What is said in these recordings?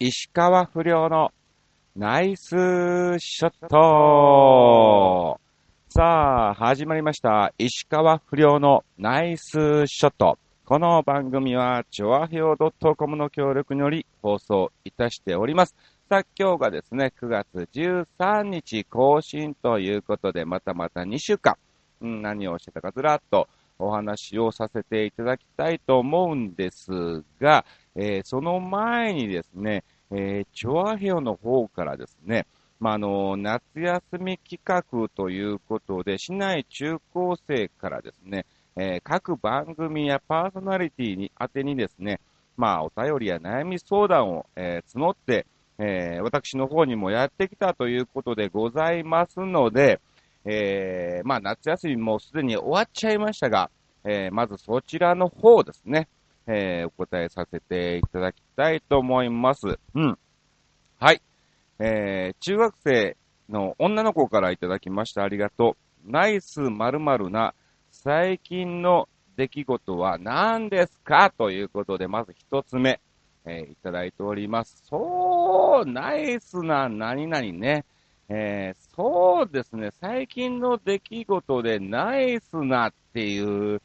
石川不良のナイスショットさあ、始まりました。石川不良のナイスショット。この番組は、チョアヘオ .com の協力により放送いたしております。さあ、今日がですね、9月13日更新ということで、またまた2週間、何をしてたかずらっとお話をさせていただきたいと思うんですが、えーその前にですね、えー、チョアヘオの方からですね、まあ、あの、夏休み企画ということで、市内中高生からですね、えー各番組やパーソナリティに宛てにですね、まあ、お便りや悩み相談を、えー募って、えー私の方にもやってきたということでございますので、えーまあ、夏休みもすでに終わっちゃいましたが、えーまずそちらの方ですね、えーお答えさせていただきたいと思います。うん。はい。えー中学生の女の子からいただきました。ありがとう。ナイス〇〇な最近の出来事は何ですか？ということで、まず一つ目、えーいただいております。そう、ナイスな何々ね。えーそうですね、最近の出来事でナイスなっていう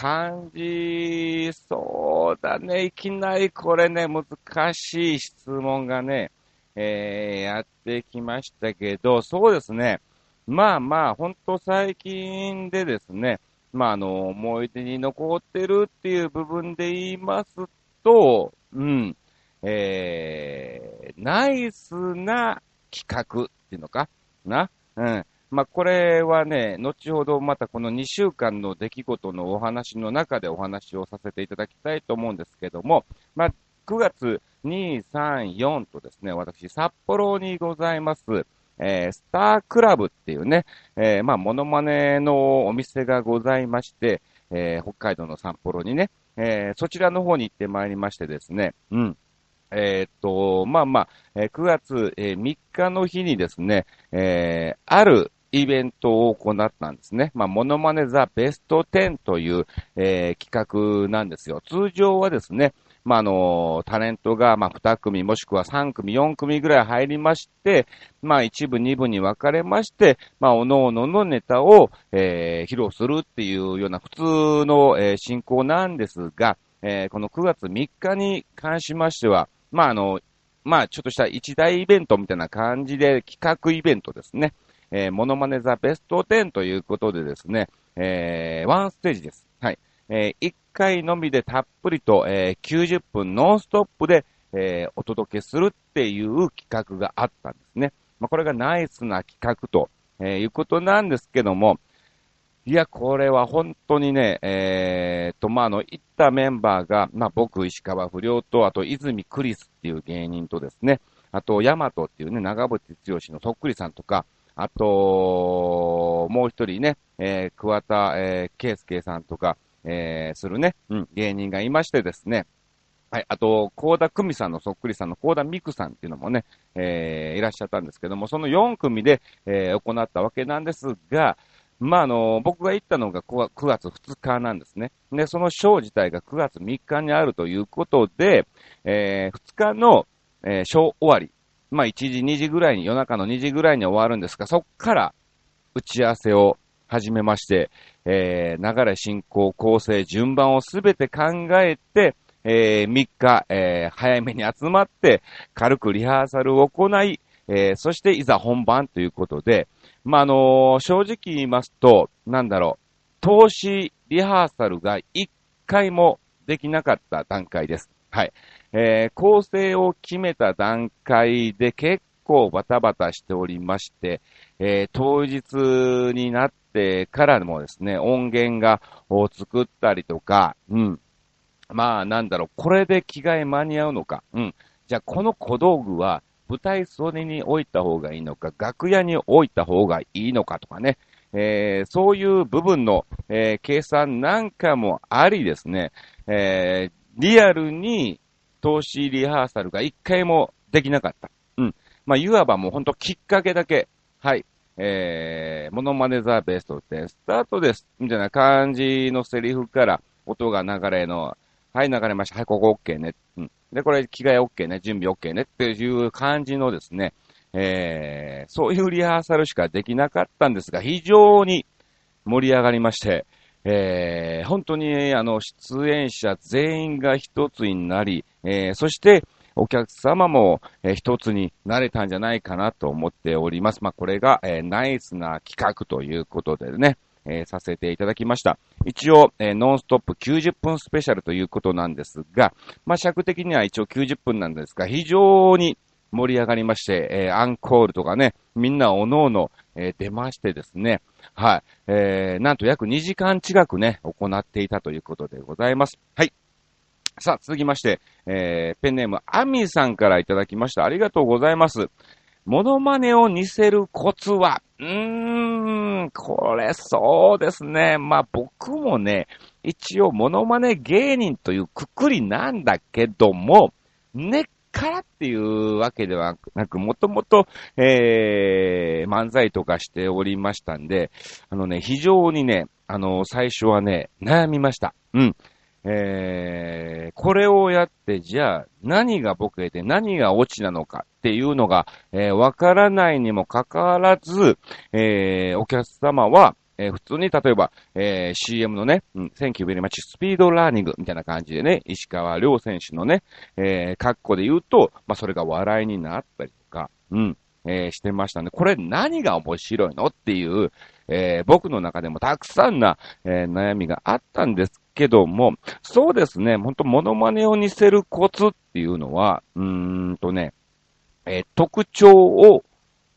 感じ、そうだね、いきなりこれね、難しい質問がね、えーやってきましたけど、そうですね、まあまあ、本当最近でですね、まああの、思い出に残ってるっていう部分で言いますと、うん、えー、ナイスな企画っていうのかな？うん。まあ、これはね、後ほどまたこの2週間の出来事のお話の中でお話をさせていただきたいと思うんですけども、まあ、9月2、3、4とですね、私、札幌にございます、えースタークラブっていうね、えーまあ、モノマネのお店がございまして、えー北海道の札幌にね、えーそちらの方に行ってまいりましてですね、うん。えっと、まあまあ、9月、3日の日にですね、えーあるイベントを行ったんですね。まあ、モノマネザベスト10という、えー企画なんですよ。通常はですね、まあ、あの、タレントが、ま、2組もしくは3組、4組ぐらい入りまして、まあ、1部、2部に分かれまして、まあ、おのののネタを、えー披露するっていうような普通の、えー進行なんですが、えーこの9月3日に関しましては、まあ、あの、まあ、ちょっとした一大イベントみたいな感じで企画イベントですね。えーモノマネザベスト10ということでですね、えーワンステージです。はい。え1回のみでたっぷりと、えー90分ノンストップで、えーお届けするっていう企画があったんですね。まあ、これがナイスな企画と、えーいうことなんですけども、いや、これは本当にね、えーと、まあ、あの、行ったメンバーが、まあ、僕、石川不良と、あと、泉クリスっていう芸人とですね、あと、ヤマトっていうね、長渕剛のそっくりさんとか、あと、もう一人ね、えー、桑田、えー、圭介さんとか、えー、するね、うん、芸人がいましてですね、はい、あと、高田久美さんのそっくりさんの高田美久さんっていうのもね、えー、いらっしゃったんですけども、その4組で、えー、行ったわけなんですが、まあ、あの、僕が行ったのが9月2日なんですね。で、そのショー自体が9月3日にあるということで、えー、2日の、えー、ショー終わり、まあ、1時、2時ぐらいに、夜中の2時ぐらいに終わるんですが、そっから打ち合わせを始めまして、えー、流れ、進行、構成、順番をすべて考えて、えー、3日、えー、早めに集まって、軽くリハーサルを行い、えー、そしていざ本番ということで、まあ、あのー正直言いますと、なんだろう、投資リハーサルが1回もできなかった段階です。はい。えー構成を決めた段階で結構バタバタしておりまして、えー当日になってからもですね、音源がを作ったりとか、うん。まあ、なんだろう、これで着替え間に合うのか、うん。じゃあ、この小道具は舞台袖に置いた方がいいのか、楽屋に置いた方がいいのかとかね、えーそういう部分の、えー計算なんかもありですね、えーリアルに投資リハーサルが一回もできなかった。うん。まあ、いわばもうほんときっかけだけ。はい。えー、モノマネザーベストでスタートです。みたいな感じのセリフから音が流れの、はい、流れました。はい、ここ OK ね。うん。で、これ着替え OK ね、準備 OK ねっていう感じのですね、えー、そういうリハーサルしかできなかったんですが、非常に盛り上がりまして、えー、本当に、あの、出演者全員が一つになり、えー、そして、お客様も、えー、一つになれたんじゃないかなと思っております。まあ、これが、えー、ナイスな企画ということでね、えー、させていただきました。一応、えー、ノンストップ90分スペシャルということなんですが、まあ、尺的には一応90分なんですが、非常に盛り上がりまして、えー、アンコールとかね、みんなおのおの、え、出ましてですね、はい、えー、なんと約2時間近くね、行っていたということでございます。はい。さあ、続きまして、えー、ペンネーム、アミさんからいただきました。ありがとうございます。モノマネを似せるコツは、うーん、これそうですね。まあ僕もね、一応モノマネ芸人というくくりなんだけども、根っからっていうわけではなく、もともと、えー、漫才とかしておりましたんで、あのね、非常にね、あの、最初はね、悩みました。うん。えー、これをやって、じゃあ、何がボケで何がオチなのかっていうのが、えー、わからないにもかかわらず、えー、お客様は、えー、普通に例えば、えー、CM のね、うん、Thank you very much スピードラーニングみたいな感じでね、石川亮選手のね、えー、格好で言うと、まあ、それが笑いになったりとか、うん、えー、してましたね。これ何が面白いのっていう、えー、僕の中でもたくさんな、えー、悩みがあったんですけども、そうですね、ほんとモノマネを似せるコツっていうのは、うーんとね、えー、特徴を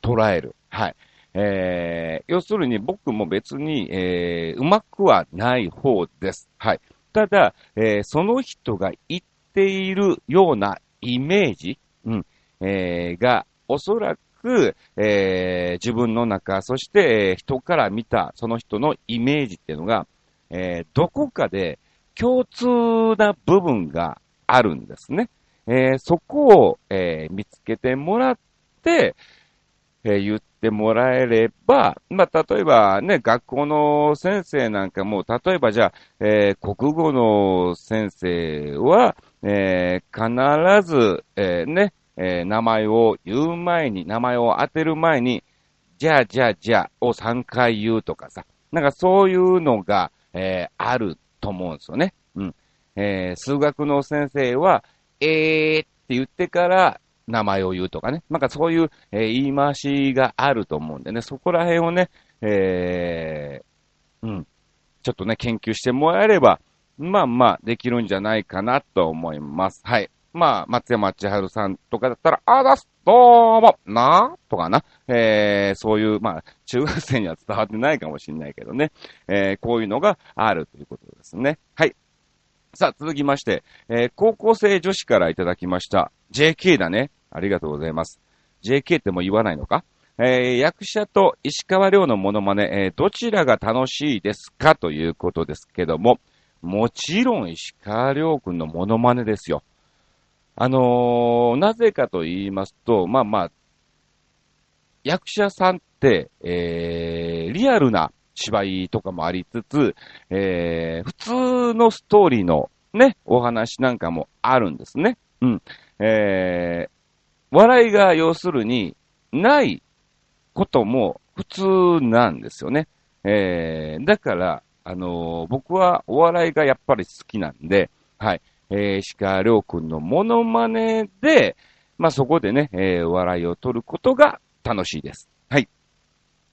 捉える。はい。えー、要するに僕も別に、えー、うまくはない方です。はい。ただ、えー、その人が言っているようなイメージ、うん、えー、が、おそらく、えー、自分の中、そして、え、人から見たその人のイメージっていうのが、えー、どこかで共通な部分があるんですね。えー、そこを、えー、見つけてもらって、えー、言ってもらえれば、まあ、例えばね、学校の先生なんかも、例えばじゃあ、えー、国語の先生は、えー、必ず、えー、ね、えー、名前を言う前に、名前を当てる前に、じゃあ、じゃあ、じゃあ、を3回言うとかさ、なんかそういうのが、えー、あると思うんですよね。うん。えー、数学の先生は、えーって言ってから名前を言うとかね。なんかそういう、えー、言い回しがあると思うんでね、そこら辺をね、えー、うん。ちょっとね、研究してもらえれば、まあまあ、できるんじゃないかなと思います。はい。まあ、松山千春さんとかだったら、あだす、どうも、な？とかな？えー、そういう、まあ、中学生には伝わってないかもしれないけどね。えー、こういうのがあるということですね。はい。さあ、続きまして、えー、高校生女子からいただきました。JK だね。ありがとうございます。JK ってもう言わないのか？えー、役者と石川亮のモノマネ、えー、どちらが楽しいですか？ということですけども、もちろん石川亮君のモノマネですよ。あのー、なぜかと言いますと、まあまあ、役者さんって、えー、リアルな芝居とかもありつつ、えー、普通のストーリーのね、お話なんかもあるんですね。うん。えー、笑いが要するに、ないことも普通なんですよね。えー、だから、あのー、僕はお笑いがやっぱり好きなんで、はい。えー、石川亮君のモノマネで、まあ、そこでね、えー、笑いを取ることが楽しいです。はい。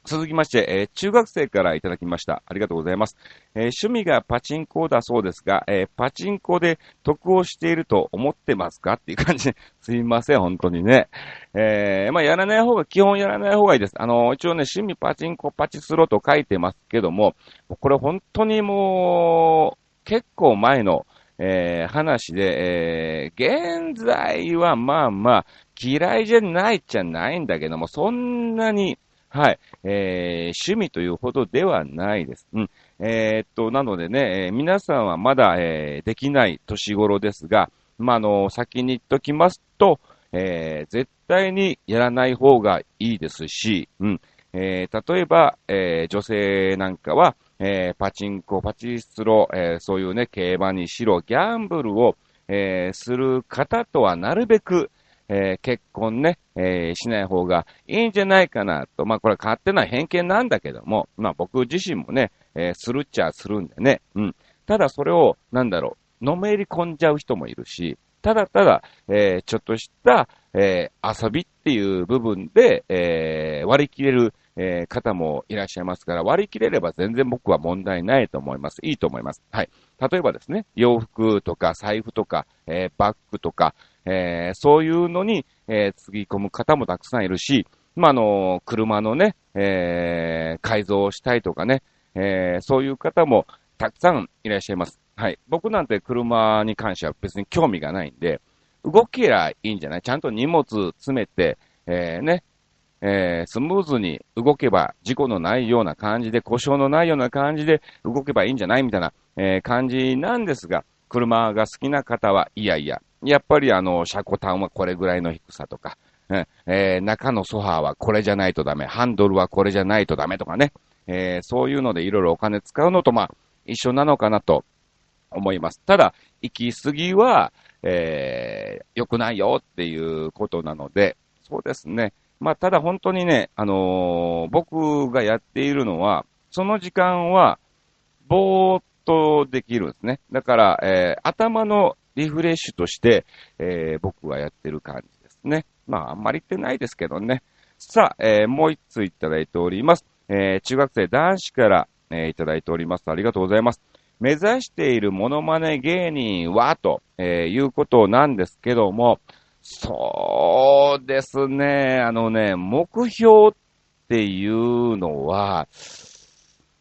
続きまして、えー、中学生からいただきました。ありがとうございます。えー、趣味がパチンコだそうですが、えー、パチンコで得をしていると思ってますか？っていう感じ、すいません、本当にね。えまあ、やらない方が、基本やらない方がいいです。あの、一応ね、趣味パチンコパチスロと書いてますけども、これ本当にもう、結構前の、え話で、え現在はまあまあ、嫌いじゃないっちゃないんだけども、そんなに、はい。えー、趣味というほどではないです。うん。えー、っと、なのでね、えー、皆さんはまだ、えー、できない年頃ですが、まあ、の、先に言っときますと、えー、絶対にやらない方がいいですし、うん。えー、例えば、えー、女性なんかは、えー、パチンコ、パチスロ、えー、そういうね、競馬にしろ、ギャンブルを、えー、する方とはなるべく、えー、結婚ね、えー、しない方がいいんじゃないかなと。まあ、これ勝手な偏見なんだけども、まあ、僕自身もね、えー、するっちゃするんでね。うん。ただそれを、なんだろう、のめり込んじゃう人もいるし、ただただ、えー、ちょっとした、えー、遊びっていう部分で、えー、割り切れる、えー、方もいらっしゃいますから、割り切れれば全然僕は問題ないと思います。いいと思います。はい。例えばですね、洋服とか財布とか、えー、バッグとか、えー、そういうのに、えー、つぎ込む方もたくさんいるし、まあ、の、車のね、えー、改造をしたいとかね、えー、そういう方もたくさんいらっしゃいます。はい。僕なんて車に関しては別に興味がないんで、動けりいいんじゃない？ちゃんと荷物詰めて、えー、ね、えー、スムーズに動けば、事故のないような感じで、故障のないような感じで動けばいいんじゃない？みたいな、えー、感じなんですが、車が好きな方は、いやいや、やっぱりあの、車庫端はこれぐらいの低さとか、えー、中のソファーはこれじゃないとダメ、ハンドルはこれじゃないとダメとかね、えー、そういうのでいろいろお金使うのと、まあ、一緒なのかなと思います。ただ、行き過ぎは、えー、良くないよっていうことなので、そうですね。まあ、ただ本当にね、あのー、僕がやっているのは、その時間は、ぼーっとできるんですね。だから、えー、頭のリフレッシュとして、えー、僕はやってる感じですね。まあ、あんまり言ってないですけどね。さあ、えー、もう一ついただいております。えー、中学生男子から、えー、いただいております。ありがとうございます。目指しているモノマネ芸人は、と、え、いうことなんですけども、そうですね、あのね、目標っていうのは、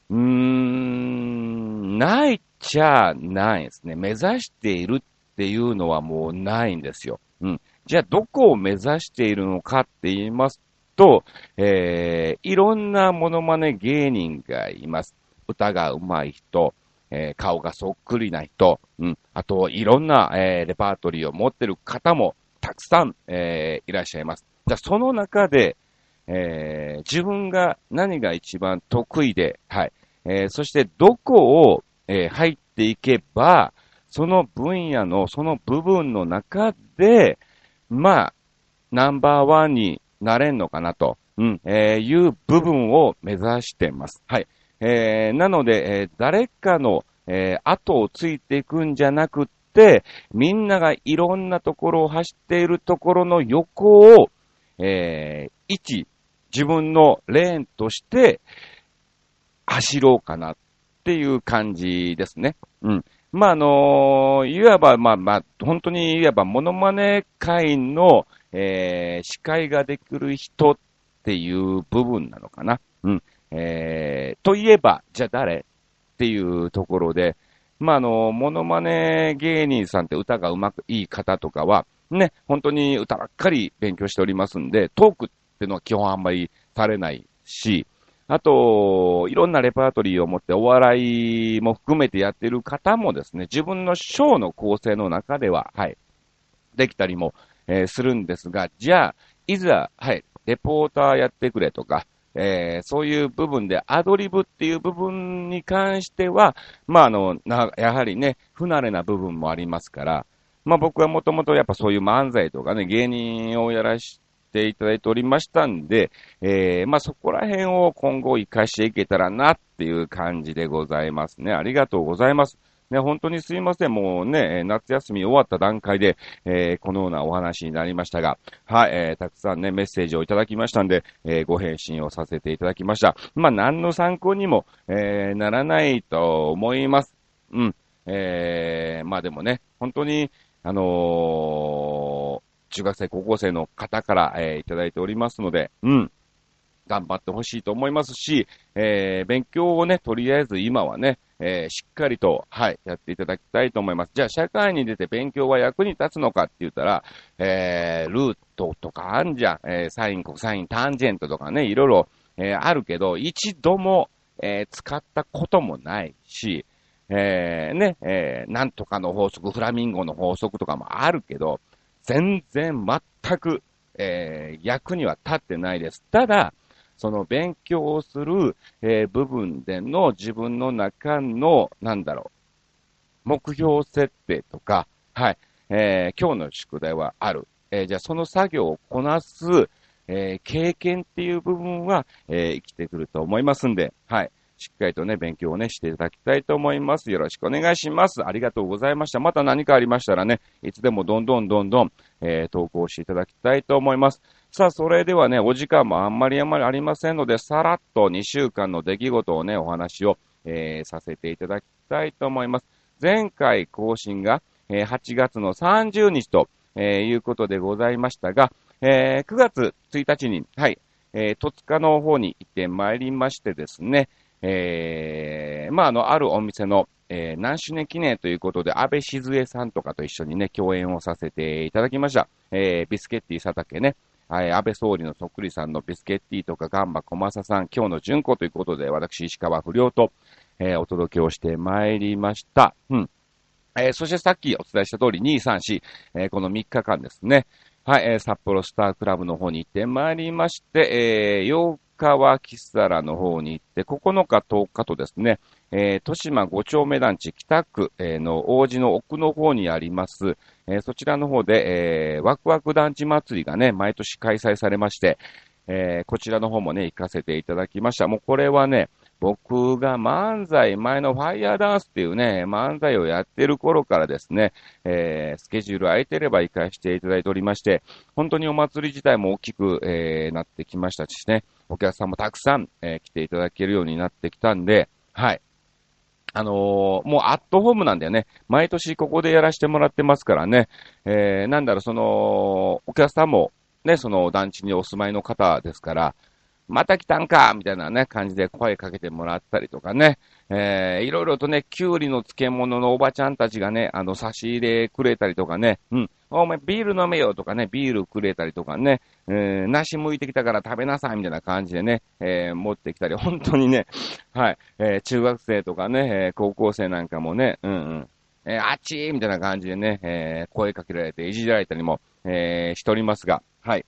うーん、ないっちゃないですね。目指しているっていうのはもうないんですよ。うん。じゃあ、どこを目指しているのかって言いますと、えー、いろんなモノマネ芸人がいます。歌が上手い人、えー、顔がそっくりな人、うん。あと、いろんな、えー、レパートリーを持ってる方もたくさん、えー、いらっしゃいます。じゃあ、その中で、えー、自分が何が一番得意で、はい。えー、そしてどこを、えー、入っていけば、その分野の、その部分の中で、まあ、ナンバーワンになれんのかなと、うん、えー、いう部分を目指してます。はい。えー、なので、えー、誰かの、え、後をついていくんじゃなくって、みんながいろんなところを走っているところの横を、えー、一、自分のレーンとして走ろうかなっていう感じですね。うん。まあ、あのー、いわば、まあまあ、本当にいわばモノマネ会の、えー、司会ができる人っていう部分なのかな。うん。えー、といえば、じゃあ誰っていうところで、まあ、あの、モノマネ芸人さんって歌がうまくいい方とかは、ね、本当に歌ばっかり勉強しておりますんで、トークってのは基本あんまりされないし、あと、いろんなレパートリーを持ってお笑いも含めてやってる方もですね、自分のショーの構成の中では、はい、できたりも、えー、するんですが、じゃあ、いざ、はい、レポーターやってくれとか、えー、そういう部分でアドリブっていう部分に関しては、まあ、あの、な、やはりね、不慣れな部分もありますから、まあ僕はもともとやっぱそういう漫才とかね、芸人をやらしていただいておりましたんで、えー、まあそこら辺を今後活かしていけたらなっていう感じでございますね。ありがとうございます。ね、本当にすいません。もうね、夏休み終わった段階で、えー、このようなお話になりましたが、はい、えー、たくさんね、メッセージをいただきましたんで、えー、ご返信をさせていただきました。まあ、何の参考にも、えー、ならないと思います。うん。えー、まあでもね、本当に、あのー、中学生、高校生の方から、えー、いただいておりますので、うん。頑張ってほしいと思いますし、えー、勉強をね、とりあえず今はね、えー、しっかりと、はい、やっていただきたいと思います。じゃあ、社会に出て勉強は役に立つのかって言ったら、えー、ルートとかあんじゃん。えー、サイン、コサイン、タンジェントとかね、いろいろ、えー、あるけど、一度も、えー、使ったこともないし、えー、ね、えー、なんとかの法則、フラミンゴの法則とかもあるけど、全然全く、えー、役には立ってないです。ただ、その勉強をする、えー、部分での自分の中の、なんだろう、目標設定とか、はい、えー、今日の宿題はある。えー、じゃあその作業をこなす、えー、経験っていう部分は、え生きてくると思いますんで、はい。しっかりとね、勉強をね、していただきたいと思います。よろしくお願いします。ありがとうございました。また何かありましたらね、いつでもどんどんどんどん、えー、投稿していただきたいと思います。さあ、それではね、お時間もあんまりあんまりありませんので、さらっと2週間の出来事をね、お話を、えー、させていただきたいと思います。前回更新が、えー、8月の30日と、え、いうことでございましたが、え、9月1日に、はい、えー、戸塚の方に行ってまいりましてですね、えー、まあ、あの、あるお店の、えー、何周年記念ということで、安倍静江さんとかと一緒にね、共演をさせていただきました。えー、ビスケッティ佐竹ね、はい、安倍総理のそっくりさんのビスケッティとかガンバ小正さん、今日の順子ということで、私、石川不良と、えー、お届けをしてまいりました。うん。えー、そしてさっきお伝えした通り、2、3、4、えー、この3日間ですね。はい、えー、札幌スタークラブの方に行ってまいりまして、えー、8日はキスサラの方に行って、9日、10日とですね、えー、豊島5丁目団地北区、えー、の王子の奥の方にあります、えー、そちらの方で、えー、ワクワク団地祭りがね、毎年開催されまして、えー、こちらの方もね、行かせていただきました。もうこれはね、僕が漫才、前のファイヤーダンスっていうね、漫才をやってる頃からですね、えー、スケジュール空いてれば行かしていただいておりまして、本当にお祭り自体も大きく、えー、なってきましたしね、お客さんもたくさん、えー、来ていただけるようになってきたんで、はい。あのー、もうアットホームなんだよね。毎年ここでやらせてもらってますからね。えー、なんだろう、その、お客さんも、ね、その団地にお住まいの方ですから、また来たんかみたいなね、感じで声かけてもらったりとかね、えー、いろいろとね、きゅうりの漬物のおばちゃんたちがね、あの、差し入れくれたりとかね、うん、お前ビール飲めよとかね、ビールくれたりとかね、えー、梨剥いてきたから食べなさいみたいな感じでね、えー、持ってきたり、本当にね、はい、えー、中学生とかね、えー、高校生なんかもね、うんうん、えー、あっちーみたいな感じでね、えー、声かけられていじられたりも、えー、しておりますが、はい。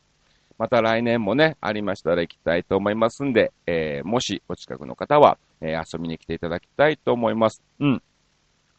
また来年もね、ありましたら行きたいと思いますんで、えー、もしお近くの方は、えー、遊びに来ていただきたいと思います。うん。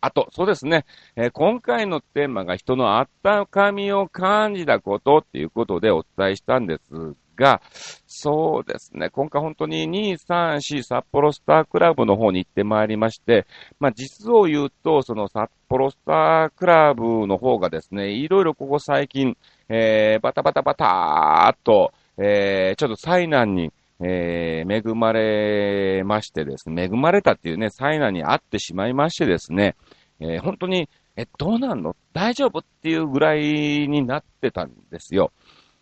あと、そうですね、えー、今回のテーマが人の温かみを感じたことっていうことでお伝えしたんですが、そうですね、今回本当に2、3、4札幌スタークラブの方に行ってまいりまして、まあ実を言うと、その札幌スタークラブの方がですね、いろいろここ最近、えー、バタバタバターっと、えー、ちょっと災難に、えー、恵まれましてですね、恵まれたっていうね、災難に遭ってしまいましてですね、えー、本当に、え、どうなんの？大丈夫っていうぐらいになってたんですよ。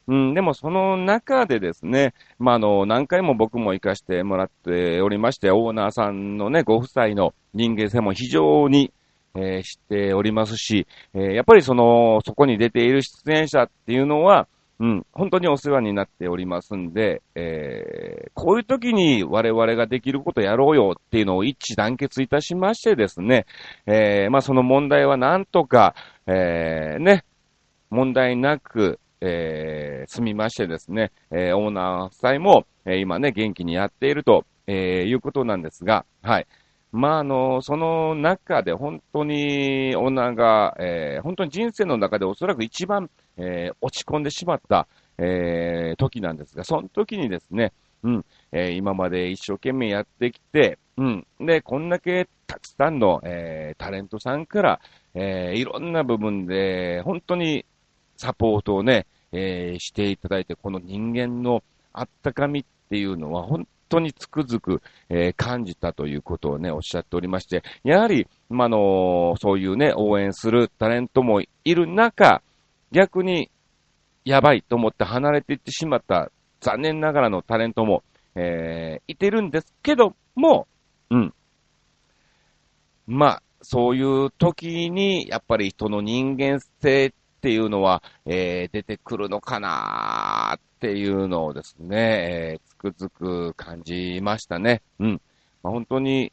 うん、でもその中でですね、まあ、あの、何回も僕も行かしてもらっておりまして、オーナーさんのね、ご夫妻の人間性も非常に、えー、知っておりますし、えー、やっぱりその、そこに出ている出演者っていうのは、うん、本当にお世話になっておりますんで、えー、こういう時に我々ができることやろうよっていうのを一致団結いたしましてですね、えー、まあその問題はなんとか、えー、ね、問題なく、えー、済みましてですね、えー、オーナー夫妻も、えー、今ね、元気にやっていると、えー、いうことなんですが、はい。まあ、あの、その中で本当にオーナーが、えー、本当に人生の中でおそらく一番、えー、落ち込んでしまった、えー、時なんですが、その時にですね、うん、えー、今まで一生懸命やってきて、うん、で、こんだけたくさんの、えー、タレントさんから、えー、いろんな部分で、本当にサポートをね、えー、していただいて、この人間のあったかみっていうのは、本当につくづく、えー、感じたということをね、おっしゃっておりまして、やはり、まあのそういうね、応援するタレントもいる中、逆に、やばいと思って離れていってしまった残念ながらのタレントも、えー、いてるんですけども、うん。まあ、そういう時に、やっぱり人の人間性っていうのは、えー、出てくるのかなっていうのをですね、えー、くづく感じましたね。うん。まあ、本当に、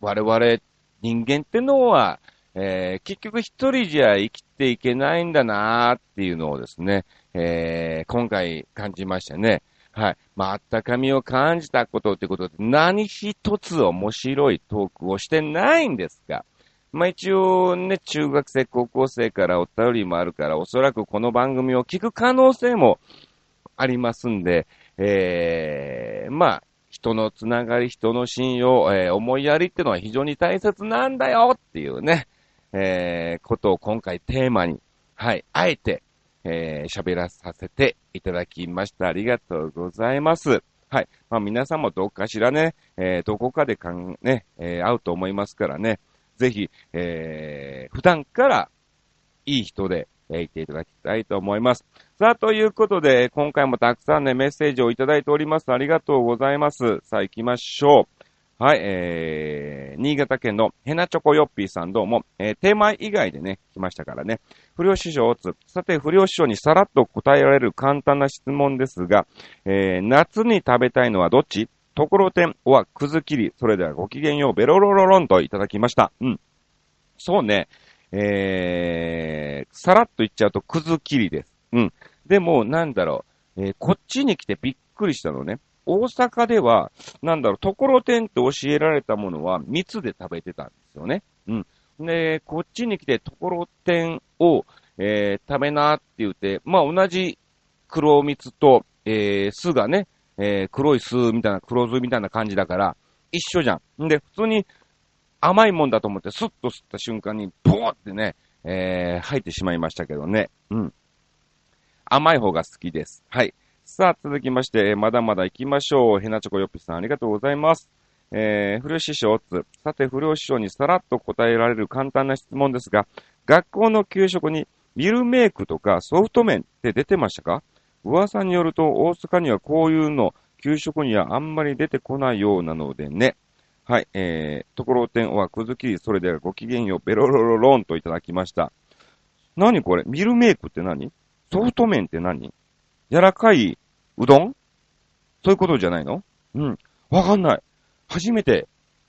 我々人間ってのは、えー、結局一人じゃ生きていけないんだなーっていうのをですね、えー、今回感じましたね。はい。まあ、あったかみを感じたことってことで、何一つ面白いトークをしてないんですが、まあ一応ね、中学生、高校生からお便りもあるから、おそらくこの番組を聞く可能性もありますんで、えー、まあ、人のつながり、人の信用、えー、思いやりってのは非常に大切なんだよっていうね、えー、ことを今回テーマに、はい、あえて、えー、喋らさせていただきました。ありがとうございます。はい。まあ皆さんもどっかしらね、えー、どこかでかん、ね、えー、会うと思いますからね、ぜひ、えー、普段からいい人で、え、いていただきたいと思います。さあ、ということで、今回もたくさんね、メッセージをいただいております。ありがとうございます。さあ、行きましょう。はい、えー、新潟県のヘナチョコヨッピーさんどうも、えー、テーマ以外でね、来ましたからね。不良師匠をつ。さて、不良師匠にさらっと答えられる簡単な質問ですが、えー、夏に食べたいのはどっち？ところてんはくず切り。それではごきげんよう、ベロロロロンといただきました。うん。そうね。えー、さらっと言っちゃうとくず切りです。うん。でも、なんだろう、えー、こっちに来てびっくりしたのね。大阪では、なんだろう、ところてんって教えられたものは蜜で食べてたんですよね。うん。で、こっちに来てところてんを、えー、食べなって言って、まあ同じ黒蜜と、えー、酢がね、えー、黒い酢みたいな、黒酢みたいな感じだから、一緒じゃん。んで、普通に甘いもんだと思ってスッと吸った瞬間に、ボーってね、えー、吐いてしまいましたけどね。うん。甘い方が好きです。はい。さあ、続きまして、まだまだ行きましょう。ヘナチョコヨッピさん、ありがとうございます。えー、不良師匠つ。さて、不良師匠にさらっと答えられる簡単な質問ですが、学校の給食にミルメイクとかソフト麺って出てましたか？噂によると大阪にはこういうの給食にはあんまり出てこないようなのでね。はい、えー、ところてんはくずきり、それではごきげんよう、ベロロロロンといただきました。何これ？ミルメイクって何？ソフト麺って何？柔らかいうどん？そういうことじゃないの？うん。わかんない。初めて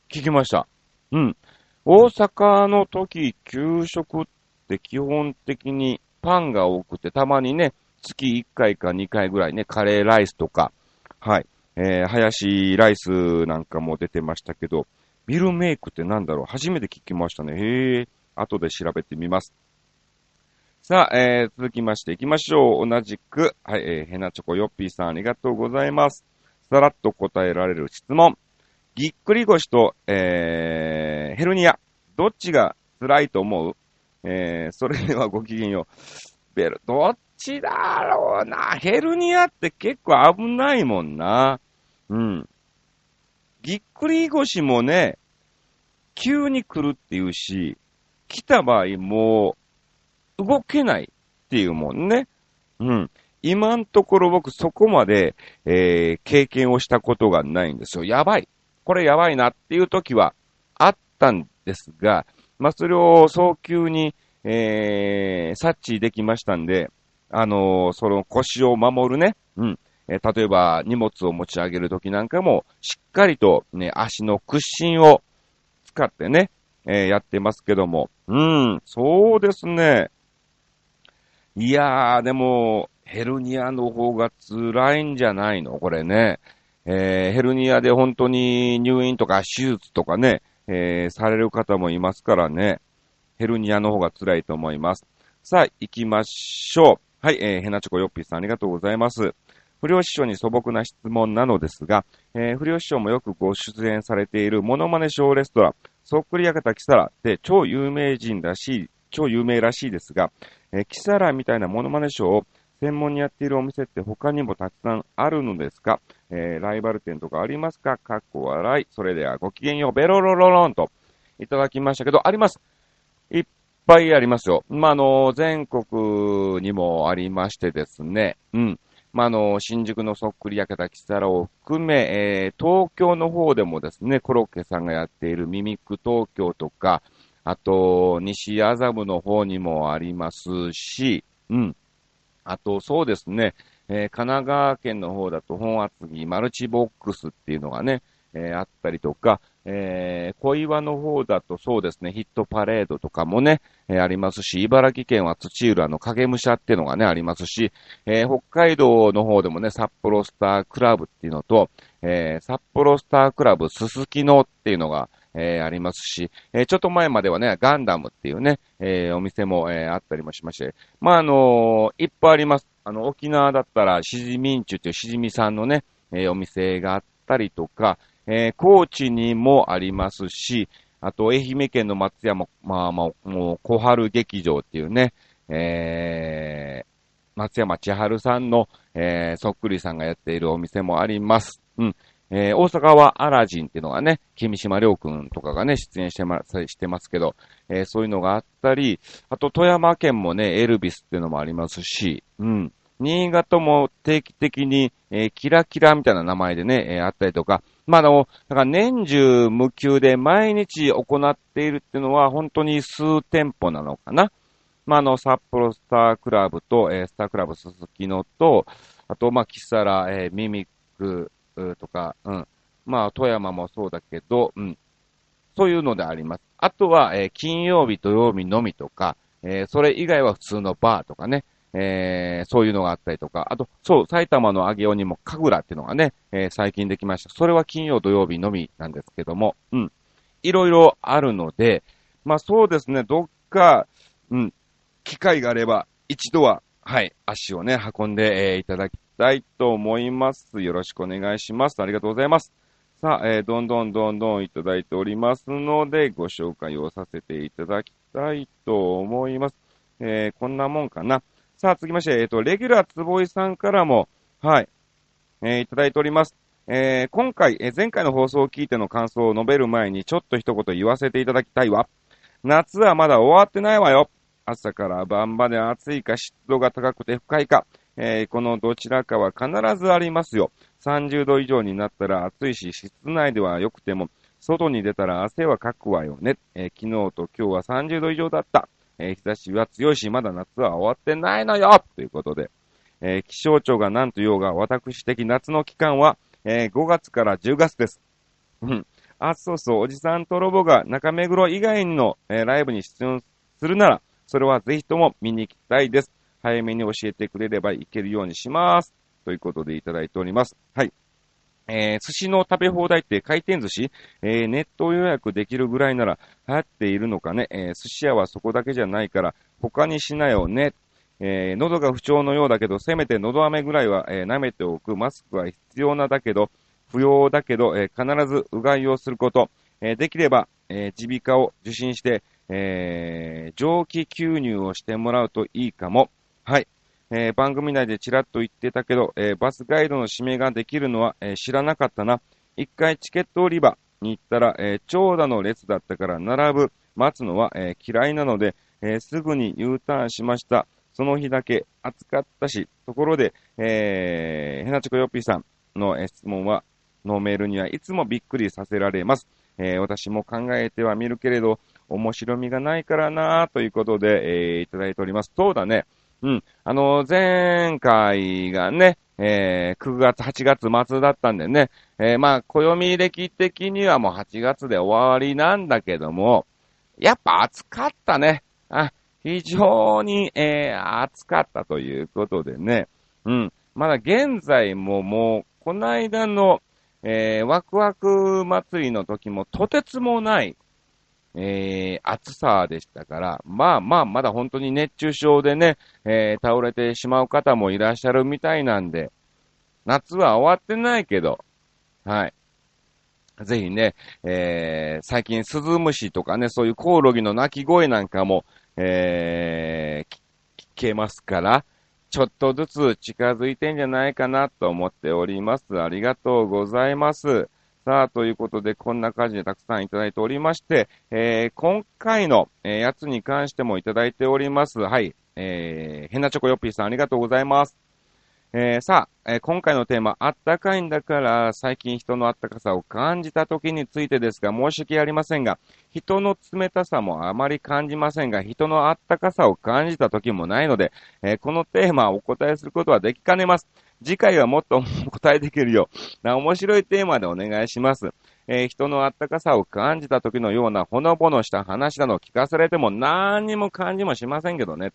聞きました。うん。大阪の時、給食って基本的にパンが多くて、たまにね、月1回か2回ぐらいね、カレーライスとか、はい、えー、ハヤシライスなんかも出てましたけど、ミルメイクってなんだろう？初めて聞きましたね。へえ、後で調べてみます。さあ、えー、続きまして行きましょう。同じく、はい、えー、ヘナチョコヨッピーさんありがとうございます。さらっと答えられる質問。ぎっくり腰と、えー、ヘルニア。どっちが辛いと思う？えー、それではごきげんよう。ベル、どっちだろうな。ヘルニアって結構危ないもんな。うん。ぎっくり腰もね、急に来るっていうし、来た場合もう動けないっていうもんね。うん。今んところ僕そこまで、えー、経験をしたことがないんですよ。やばい。これやばいなっていう時はあったんですが、まあ、それを早急に、えー、察知できましたんで、あのー、その腰を守るね、うん。えー、例えば荷物を持ち上げるときなんかも、しっかりとね、足の屈伸を使ってね、えー、やってますけども。うん、そうですね。いやー、でも、ヘルニアの方が辛いんじゃないの？これね。えー、ヘルニアで本当に入院とか手術とかね、えー、される方もいますからね。ヘルニアの方が辛いと思います。さあ、行きましょう。はい、えー、ヘナチョコヨッピーさんありがとうございます。不良師匠に素朴な質問なのですが、えー、不良師匠もよくご出演されているモノマネショーレストラン、そっくり館キサラで超有名人らしい、超有名らしいですが、え、キサラみたいなモノマネショーを専門にやっているお店って他にもたくさんあるのですか？えー、ライバル店とかありますか？かっこ笑い。それではごきげんよう、ベロロロロンといただきましたけど、あります。いっぱいありますよ。まあ、あの、全国にもありましてですね。うん。まあ、あの、新宿のそっくり焼けたキサラを含め、えー、東京の方でもですね、コロッケさんがやっているミミック東京とか、あと、西麻布の方にもありますし、うん。あと、そうですね、えー、神奈川県の方だと本厚木マルチボックスっていうのがね、えー、あったりとか、えー、小岩の方だとそうですね、ヒットパレードとかもね、えー、ありますし、茨城県は土浦の影武者っていうのがね、ありますし、えー、北海道の方でもね、札幌スタークラブっていうのと、えー、札幌スタークラブすすきのっていうのが、えー、ありますし、え、ちょっと前まではね、ガンダムっていうね、え、お店も、え、あったりもしまして、まあ、あの、いっぱいあります。あの、沖縄だったら、しじみんちゅうっていうしじみさんのね、え、お店があったりとか、え、高知にもありますし、あと、愛媛県の松山、まあまあ、もう、小春劇場っていうね、えー、松山千春さんの、えー、そっくりさんがやっているお店もあります。うん。えー、大阪はアラジンっていうのがね、君島良くんとかがね、出演してま、してますけど、えー、そういうのがあったり、あと富山県もね、エルビスっていうのもありますし、うん。新潟も定期的に、えー、キラキラみたいな名前でね、えー、あったりとか、まあ、あの、だから年中無休で毎日行っているっていうのは本当に数店舗なのかな。まあ、あの、札幌スタークラブと、えー、スタークラブ鈴木のと、あと、まあ、キサラ、えー、ミミックとか、うん。まあ、富山もそうだけど、うん。そういうのであります。あとは、えー、金曜日、土曜日のみとか、えー、それ以外は普通のバーとかね、えー、そういうのがあったりとか、あと、そう、埼玉の上尾にも神楽っていうのがね、え、最近できました。それは金曜、土曜日のみなんですけども、うん。いろいろあるので、まあそうですね、どっか、うん、機会があれば、一度は、はい、足をね、運んで、え、いただきたいと思います。よろしくお願いします。ありがとうございます。さあ、えー、どんどんどんどんいただいておりますので、ご紹介をさせていただきたいと思います。えー、こんなもんかな。さあ、続きまして、えっ、ー、と、レギュラーつぼいさんからも、はい、えー、いただいております。えー、今回、えー、前回の放送を聞いての感想を述べる前に、ちょっと一言言わせていただきたいわ。夏はまだ終わってないわよ。朝から晩まで暑いか湿度が高くて不快か、えー、このどちらかは必ずありますよ。30度以上になったら暑いし、室内では良くても、外に出たら汗はかくわよね。えー、昨日と今日は30度以上だった。えー、日差しは強いし、まだ夏は終わってないのよということで、えー、気象庁が何と言おうが、私的夏の期間は、えー、5月から10月です。うん。あ、そうそう、おじさんとロボが中目黒以外の、えライブに出演するなら、それはぜひとも見に行きたいです。早めに教えてくれれば行けるようにします。ということでいただいております。はい。えー、寿司の食べ放題って回転寿司、えー、ネット予約できるぐらいなら流行っているのかね、えー、寿司屋はそこだけじゃないから他にしなよね。えー、喉が不調のようだけど、せめて喉飴ぐらいは、えー、舐めておく。マスクは必要なだけど、不要だけど、えー、必ずうがいをすること。えー、できれば、えー、耳鼻科を受診して、えー、蒸気吸入をしてもらうといいかも。はい。えー、番組内でちらっと言ってたけど、えー、バスガイドの指名ができるのは、えー、知らなかったな。一回チケット売り場に行ったら、え長蛇の列だったから並ぶ、待つのは、え嫌いなので、えすぐに U ターンしました。その日だけ暑かったし、ところで、えー、ヘナチコヨッピーさんの質問は、のメールにはいつもびっくりさせられます。え、私も考えてはみるけれど、面白みがないからなということで、え、いただいております。そうだね。うん。あの、前回がね、えー、9月、8月末だったんでね、えー、まあ、暦歴的にはもう8月で終わりなんだけども、やっぱ暑かったね。あ、非常に、えー、暑かったということでね、うん。まだ現在ももう、この間の、えー、ワクワク祭りの時もとてつもない、えー、暑さでしたから、まあまあ、まだ本当に熱中症でね、えー、倒れてしまう方もいらっしゃるみたいなんで、夏は終わってないけど、はい。ぜひね、えー、最近、スズムシとかね、そういうコオロギの鳴き声なんかも、えー、聞けますから、ちょっとずつ近づいてんじゃないかなと思っております。ありがとうございます。さあ、ということで、こんな感じでたくさんいただいておりまして、えー、今回の、えー、やつに関してもいただいております。はい。えー、変なチョコヨッピーさんありがとうございます。えー、さあ、えー、今回のテーマ、あったかいんだから、最近人のあったかさを感じた時についてですが、申し訳ありませんが、人の冷たさもあまり感じませんが、人のあったかさを感じた時もないので、えー、このテーマをお答えすることはできかねます。次回はもっと答えできるような面白いテーマでお願いします。えー、人のあったかさを感じた時のようなほのぼのした話など聞かされても何にも感じもしませんけどね。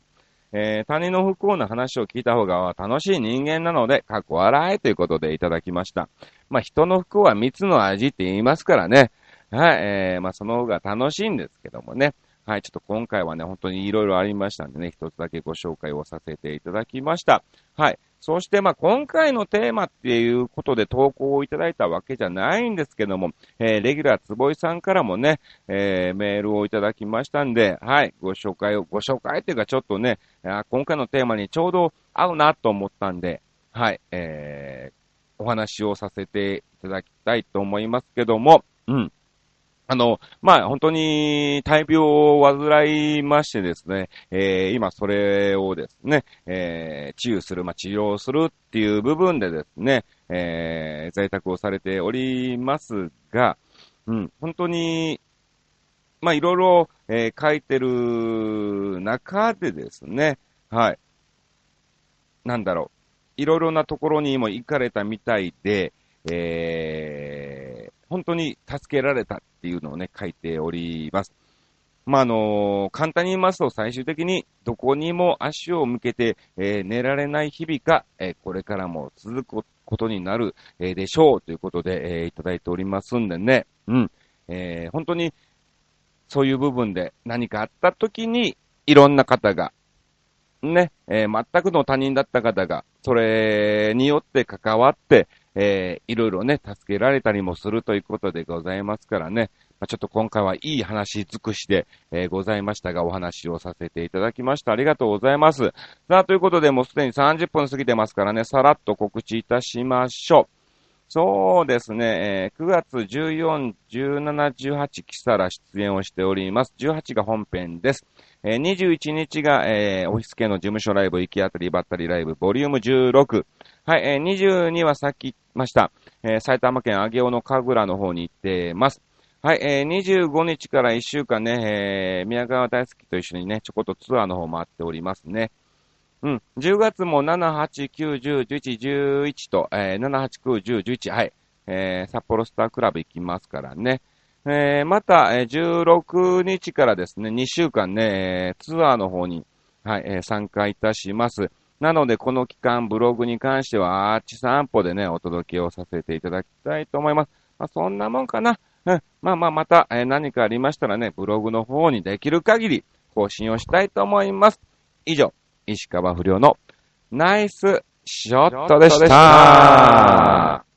えー、他人の不幸な話を聞いた方が楽しい人間なので、かっこ笑えということでいただきました。まあ、人の不幸は蜜の味って言いますからね。はい、えー、まあ、その方が楽しいんですけどもね。はい、ちょっと今回はね、本当に色々ありましたんでね、一つだけご紹介をさせていただきました。はい。そして、ま、今回のテーマっていうことで投稿をいただいたわけじゃないんですけども、えー、レギュラー坪井さんからもね、えー、メールをいただきましたんで、はい、ご紹介を、ご紹介っていうかちょっとね、あ今回のテーマにちょうど合うなと思ったんで、はい、えー、お話をさせていただきたいと思いますけども、うん。あの、まあ、本当に大病を患いましてですね、えー、今それをですね、えー、治癒する、まあ、治療するっていう部分でですね、えー、在宅をされておりますが、うん、本当に、まあ、いろいろ、えー、書いてる中でですね、はい。なんだろう。いろいろなところにも行かれたみたいで、えー、本当に助けられたっていうのをね、書いております。まあ、あの、簡単に言いますと最終的にどこにも足を向けて、えー、寝られない日々が、えー、これからも続くことになる、えでしょうということで、えいただいておりますんでね、うん、え本当にそういう部分で何かあった時にいろんな方が、ね、え全くの他人だった方が、それによって関わって、えー、いろいろね、助けられたりもするということでございますからね。まあ、ちょっと今回はいい話尽くしで、えー、ございましたが、お話をさせていただきました。ありがとうございます。さあ、ということで、もうすでに30分過ぎてますからね、さらっと告知いたしましょう。そうですね、えー、9月14、17、18、キサラ出演をしております。18が本編です。えー、21日が、えー、オフィス系の事務所ライブ、行き当たりばったりライブ、ボリューム16。はい、えー、22はさっき言いました。えー、埼玉県上尾の神楽の方に行ってます。はい、えー、25日から1週間ね、えー、宮川大好きと一緒にね、ちょこっとツアーの方回っておりますね。うん、10月も7、8、9、10、11、11と、えー、7、8、9、10、11、はい、えー、札幌スタークラブ行きますからね。えー、また、えー、16日からですね、2週間ね、えツアーの方に、はい、えー、参加いたします。なので、この期間、ブログに関しては、アーチ散歩でね、お届けをさせていただきたいと思います。まあ、そんなもんかな。うん。まあまあ、また、えー、何かありましたらね、ブログの方にできる限り更新をしたいと思います。以上、石川不良のナイスショットでした。